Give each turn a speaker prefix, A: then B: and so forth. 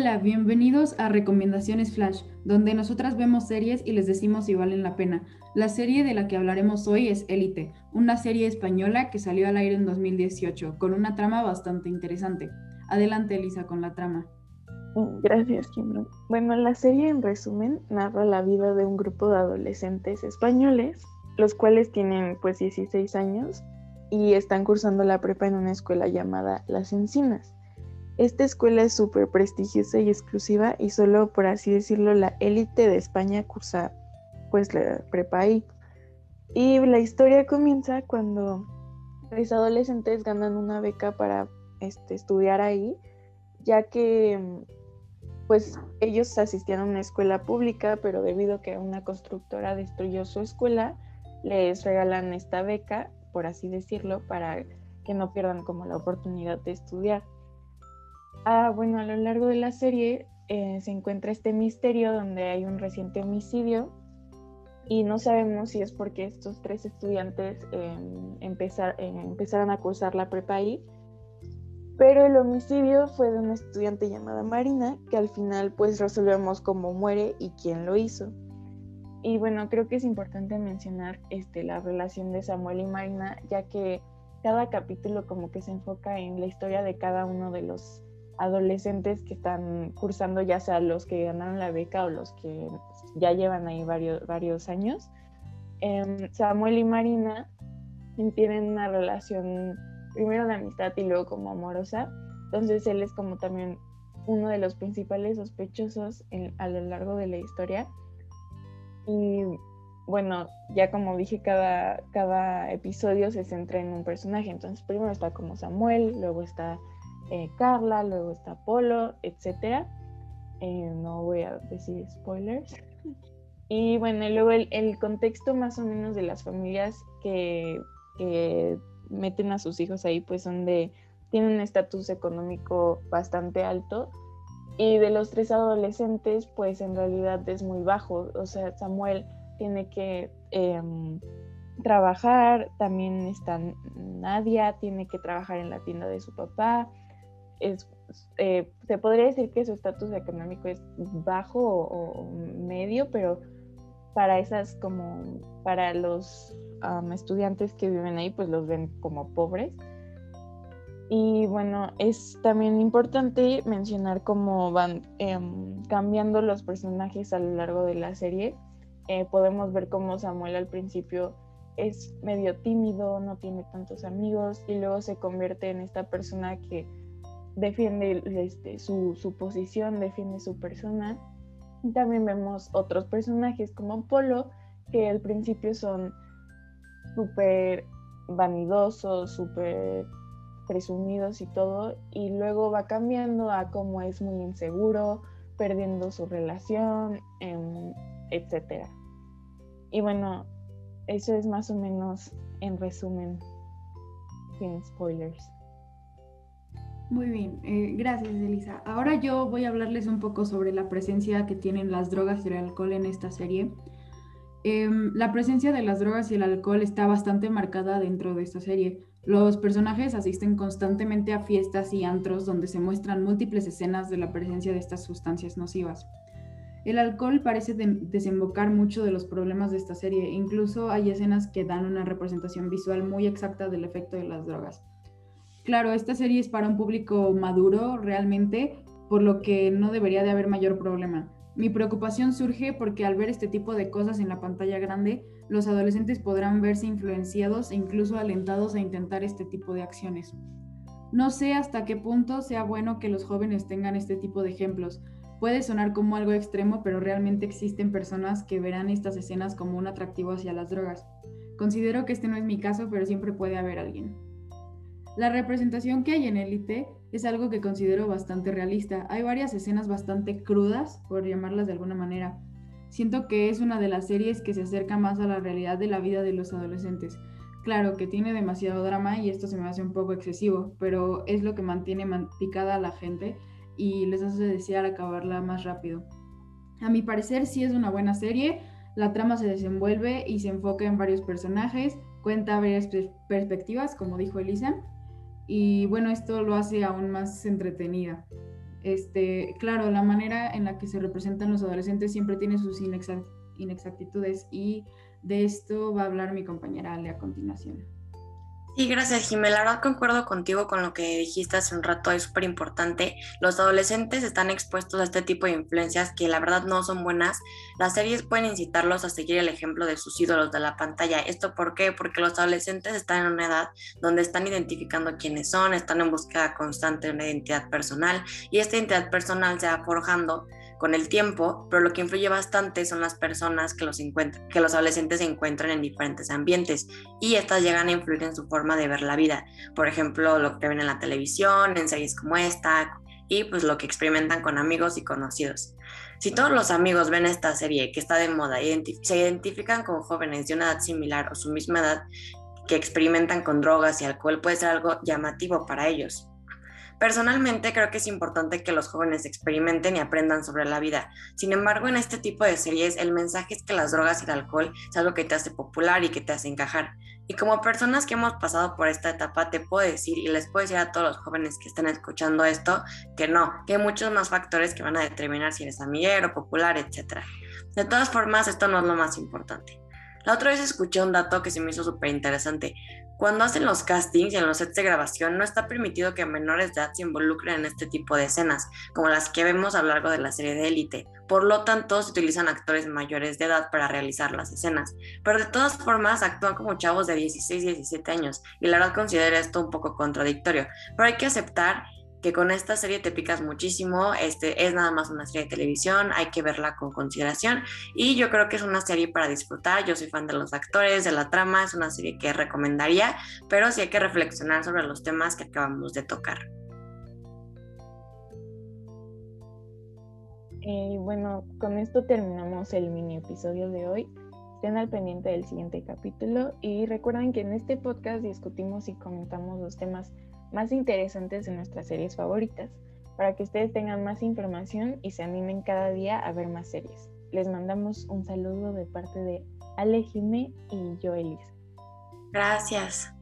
A: Hola, bienvenidos a Recomendaciones Flash, donde nosotras vemos series y les decimos si valen la pena. La serie de la que hablaremos hoy es Élite, una serie española que salió al aire en 2018, con una trama bastante interesante. Adelante, Elisa, con la trama.
B: Gracias, Kimberly. Bueno, la serie en resumen narra la vida de un grupo de adolescentes españoles, los cuales tienen pues 16 años y están cursando la prepa en una escuela llamada Las Encinas. Esta escuela es súper prestigiosa y exclusiva y solo, por así decirlo, la élite de España cursa pues la prepa ahí. Y la historia comienza cuando los adolescentes ganan una beca para este, estudiar ahí, ya que pues ellos asistían a una escuela pública, pero debido a que una constructora destruyó su escuela, les regalan esta beca, por así decirlo, para que no pierdan como la oportunidad de estudiar. Ah, bueno, a lo largo de la serie eh, se encuentra este misterio donde hay un reciente homicidio y no sabemos si es porque estos tres estudiantes em, eh, empezaron a cursar la prepa ahí, pero el homicidio fue de una estudiante llamada Marina que al final pues resolvemos cómo muere y quién lo hizo. Y bueno, creo que es importante mencionar este, la relación de Samuel y Marina, ya que cada capítulo como que se enfoca en la historia de cada uno de los adolescentes que están cursando, ya sea los que ganaron la beca o los que ya llevan ahí varios, varios años. Em, Samuel y Marina tienen una relación primero de amistad y luego como amorosa. Entonces él es como también uno de los principales sospechosos a lo largo de la historia. Y bueno, ya como dije, cada, cada episodio se centra en un personaje. Entonces primero está como Samuel, luego está eh, Carla, luego está Polo, etc. Eh, no voy a decir spoilers. Y bueno, luego el, contexto más o menos de las familias que, meten a sus hijos ahí, pues son de, tienen un estatus económico bastante alto. Y de los tres adolescentes, pues en realidad es muy bajo. O sea, Samuel tiene que em, trabajar, también está Nadia, tiene que trabajar en la tienda de su papá, eh, se podría decir que su estatus económico es bajo o, medio, pero para esas como, para los estudiantes que viven ahí, pues los ven como pobres. Y bueno, es también importante mencionar cómo van em, cambiando los personajes a lo largo de la serie. Eh, podemos ver cómo Samuel al principio es medio tímido, no tiene tantos amigos y luego se convierte en esta persona que defiende este, su, posición, defiende su persona. También vemos otros personajes como Polo, que al principio son súper vanidosos, súper presumidos y todo, y luego va cambiando a cómo es muy inseguro, perdiendo su relación, em, etc. Y bueno, eso es más o menos en resumen, sin spoilers.
A: Muy bien, eh, gracias Elisa. Ahora yo voy a hablarles un poco sobre la presencia que tienen las drogas y el alcohol en esta serie. Em, la presencia de las drogas y el alcohol está bastante marcada dentro de esta serie. Los personajes asisten constantemente a fiestas y antros donde se muestran múltiples escenas de la presencia de estas sustancias nocivas. El alcohol parece desembocar mucho de los problemas de esta serie, incluso hay escenas que dan una representación visual muy exacta del efecto de las drogas. Claro, esta serie es para un público maduro realmente, por lo que no debería de haber mayor problema. Mi preocupación surge porque al ver este tipo de cosas en la pantalla grande, los adolescentes podrán verse influenciados e incluso alentados a intentar este tipo de acciones. No sé hasta qué punto sea bueno que los jóvenes tengan este tipo de ejemplos. Puede sonar como algo extremo, pero realmente existen personas que verán estas escenas como un atractivo hacia las drogas. Considero que este no es mi caso, pero siempre puede haber alguien. La representación que hay en Élite es algo que considero bastante realista. Hay varias escenas bastante crudas, por llamarlas de alguna manera. Siento que es una de las series que se acerca más a la realidad de la vida de los adolescentes. Claro que tiene demasiado drama y esto se me hace un poco excesivo, pero es lo que mantiene picada a la gente y les hace desear acabarla más rápido. A mi parecer sí es una buena serie, la trama se desenvuelve y se enfoca en varios personajes, cuenta varias perspectivas, como dijo Elisa, y bueno, esto lo hace aún más entretenida. Este, claro, la manera en la que se representan los adolescentes siempre tiene sus inexactitudes y de esto va a hablar mi compañera Ale a continuación.
C: Sí, gracias, Jimé. La verdad concuerdo contigo con lo que dijiste hace un rato, es súper importante. Los adolescentes están expuestos a este tipo de influencias que la verdad no son buenas. Las series pueden incitarlos a seguir el ejemplo de sus ídolos de la pantalla. ¿Esto por qué? Porque los adolescentes están en una edad donde están identificando quiénes son, están en búsqueda constante de una identidad personal y esta identidad personal se va forjando con el tiempo, pero lo que influye bastante son las personas que los, que los adolescentes se encuentran en diferentes ambientes y estas llegan a influir en su forma de ver la vida. Por ejemplo, lo que ven en la televisión, en series como esta y pues lo que experimentan con amigos y conocidos. Si todos los amigos ven esta serie que está de moda y se identifican con jóvenes de una edad similar o su misma edad que experimentan con drogas y alcohol, puede ser algo llamativo para ellos. Personalmente creo que es importante que los jóvenes experimenten y aprendan sobre la vida. Sin embargo, en este tipo de series el mensaje es que las drogas y el alcohol es algo que te hace popular y que te hace encajar. Y como personas que hemos pasado por esta etapa, te puedo decir y les puedo decir a todos los jóvenes que están escuchando esto que no, que hay muchos más factores que van a determinar si eres amiguero, popular, etc. De todas formas, esto no es lo más importante. La otra vez escuché un dato que se me hizo súper interesante. Cuando hacen los castings y en los sets de grabación, no está permitido que menores de edad se involucren en este tipo de escenas, como las que vemos a lo largo de la serie de Élite. Por lo tanto, se utilizan actores mayores de edad para realizar las escenas. Pero de todas formas, actúan como chavos de 16 y 17 años, y la verdad considero esto un poco contradictorio. Pero hay que aceptar que con esta serie te picas muchísimo, este es nada más una serie de televisión, hay que verla con consideración y yo creo que es una serie para disfrutar, yo soy fan de los actores, de la trama, es una serie que recomendaría, pero sí hay que reflexionar sobre los temas que acabamos de tocar.
B: Y eh, bueno, con esto terminamos el mini episodio de hoy. Estén al pendiente del siguiente capítulo y recuerden que en este podcast discutimos y comentamos los temas más interesantes de nuestras series favoritas, para que ustedes tengan más información y se animen cada día a ver más series. Les mandamos un saludo de parte de Ale Jimé y Joelis.
C: Gracias.